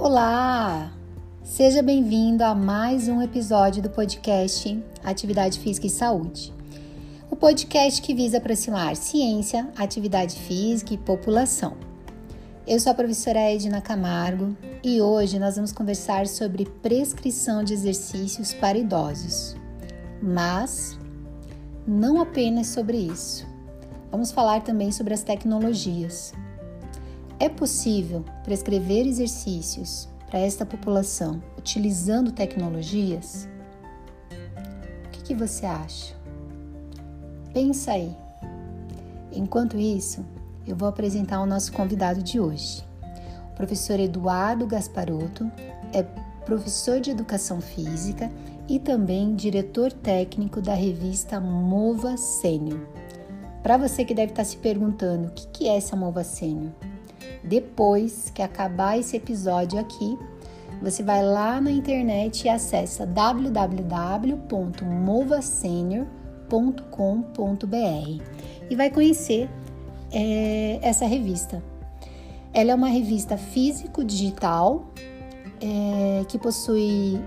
Olá! Seja bem-vindo a mais um episódio do podcast Atividade Física e Saúde. O podcast que visa aproximar ciência, atividade física e população. Eu sou a professora Edna Camargo e hoje nós vamos conversar sobre prescrição de exercícios para idosos. Mas não apenas sobre isso. Vamos falar também sobre as tecnologias. É possível prescrever exercícios para esta população utilizando tecnologias? O que, que você acha? Pensa aí. Enquanto isso, eu vou apresentar o nosso convidado de hoje. O professor Eduardo Gasparotto é professor de educação física e também diretor técnico da revista Mova Sênior. Para você que deve estar se perguntando o que é essa Mova Sênior, depois que acabar esse episódio aqui, você vai lá na internet e acessa www.movasenior.com.br e vai conhecer é, essa revista. Ela é uma revista físico-digital é, que possui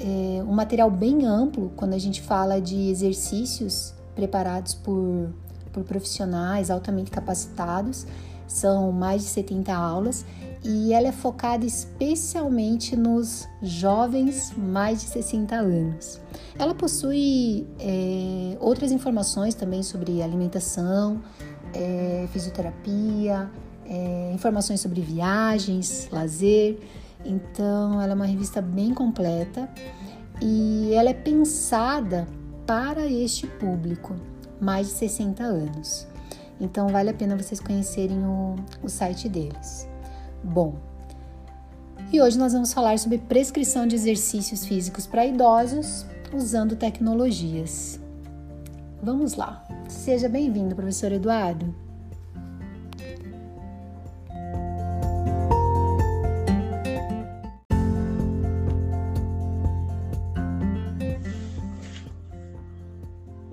é, um material bem amplo quando a gente fala de exercícios preparados por, por profissionais altamente capacitados são mais de 70 aulas e ela é focada especialmente nos jovens mais de 60 anos. Ela possui é, outras informações também sobre alimentação, é, fisioterapia, é, informações sobre viagens, lazer. Então, ela é uma revista bem completa e ela é pensada para este público, mais de 60 anos. Então vale a pena vocês conhecerem o, o site deles. Bom, e hoje nós vamos falar sobre prescrição de exercícios físicos para idosos usando tecnologias. Vamos lá. Seja bem-vindo, professor Eduardo.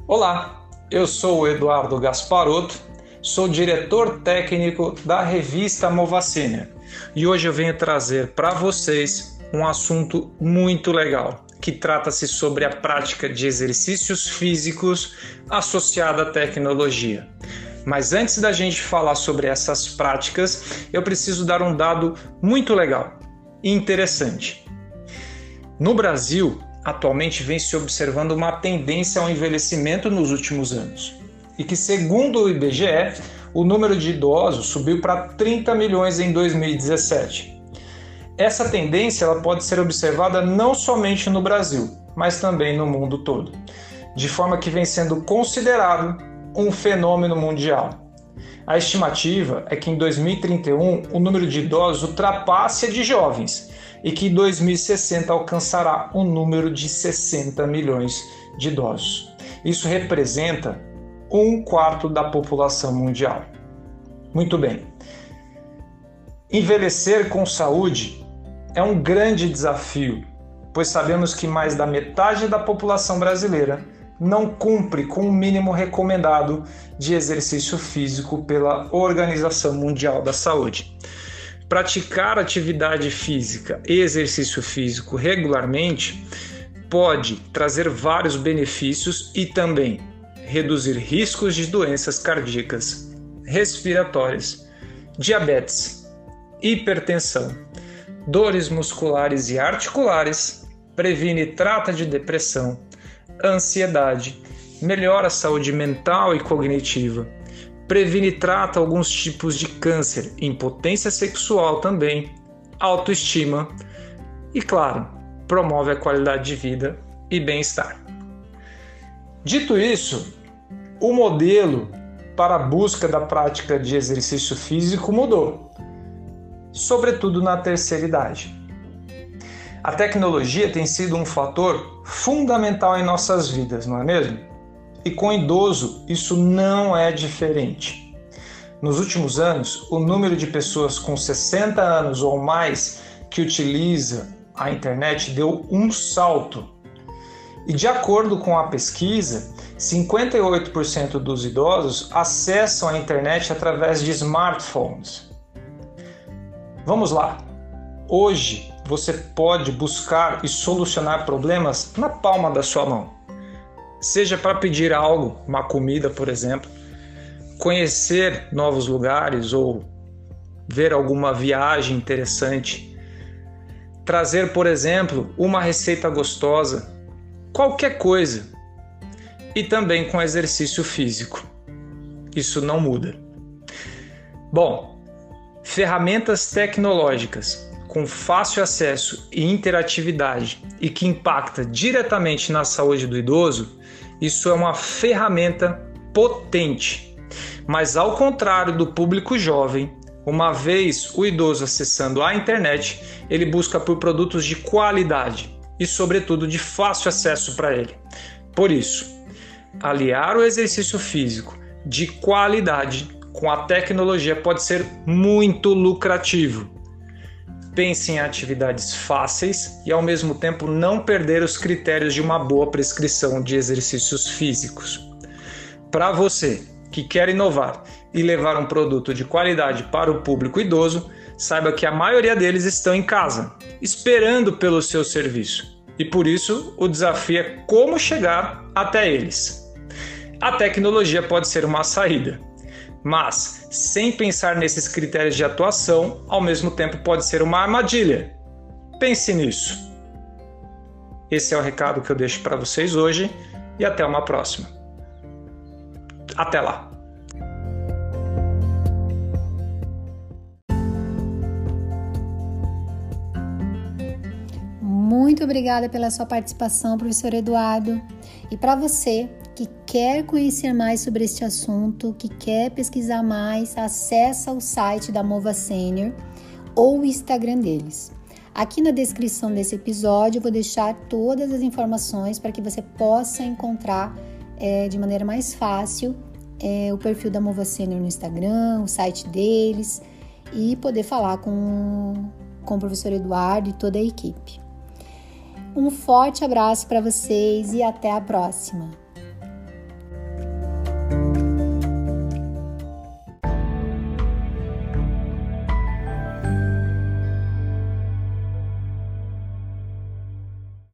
Olá, eu sou o Eduardo Gasparotto sou diretor técnico da revista Movacina e hoje eu venho trazer para vocês um assunto muito legal que trata-se sobre a prática de exercícios físicos associada à tecnologia. Mas antes da gente falar sobre essas práticas, eu preciso dar um dado muito legal e interessante. No Brasil, atualmente vem se observando uma tendência ao envelhecimento nos últimos anos e que, segundo o IBGE, o número de idosos subiu para 30 milhões em 2017. Essa tendência ela pode ser observada não somente no Brasil, mas também no mundo todo, de forma que vem sendo considerado um fenômeno mundial. A estimativa é que em 2031 o número de idosos ultrapasse a de jovens e que em 2060 alcançará um número de 60 milhões de idosos. Isso representa um quarto da população mundial. Muito bem. Envelhecer com saúde é um grande desafio, pois sabemos que mais da metade da população brasileira não cumpre com o mínimo recomendado de exercício físico pela Organização Mundial da Saúde. Praticar atividade física e exercício físico regularmente pode trazer vários benefícios e também reduzir riscos de doenças cardíacas, respiratórias, diabetes, hipertensão, dores musculares e articulares, previne e trata de depressão, ansiedade, melhora a saúde mental e cognitiva, previne e trata alguns tipos de câncer, impotência sexual também, autoestima e, claro, promove a qualidade de vida e bem-estar. Dito isso, o modelo para a busca da prática de exercício físico mudou, sobretudo na terceira idade. A tecnologia tem sido um fator fundamental em nossas vidas, não é mesmo? E com idoso isso não é diferente. Nos últimos anos, o número de pessoas com 60 anos ou mais que utiliza a internet deu um salto e de acordo com a pesquisa, 58% dos idosos acessam a internet através de smartphones. Vamos lá. Hoje você pode buscar e solucionar problemas na palma da sua mão. Seja para pedir algo, uma comida, por exemplo, conhecer novos lugares ou ver alguma viagem interessante, trazer, por exemplo, uma receita gostosa, qualquer coisa. E também com exercício físico. Isso não muda. Bom, ferramentas tecnológicas com fácil acesso e interatividade e que impacta diretamente na saúde do idoso, isso é uma ferramenta potente. Mas ao contrário do público jovem, uma vez o idoso acessando a internet, ele busca por produtos de qualidade e, sobretudo, de fácil acesso para ele. Por isso, aliar o exercício físico de qualidade com a tecnologia pode ser muito lucrativo. Pense em atividades fáceis e, ao mesmo tempo, não perder os critérios de uma boa prescrição de exercícios físicos. Para você que quer inovar e levar um produto de qualidade para o público idoso, saiba que a maioria deles estão em casa, esperando pelo seu serviço. E por isso, o desafio é como chegar até eles. A tecnologia pode ser uma saída, mas sem pensar nesses critérios de atuação, ao mesmo tempo pode ser uma armadilha. Pense nisso. Esse é o recado que eu deixo para vocês hoje e até uma próxima. Até lá! Muito obrigada pela sua participação, professor Eduardo. E para você que quer conhecer mais sobre este assunto, que quer pesquisar mais, acessa o site da Mova Senior ou o Instagram deles. Aqui na descrição desse episódio eu vou deixar todas as informações para que você possa encontrar é, de maneira mais fácil é, o perfil da Mova Senior no Instagram, o site deles e poder falar com, com o professor Eduardo e toda a equipe. Um forte abraço para vocês e até a próxima!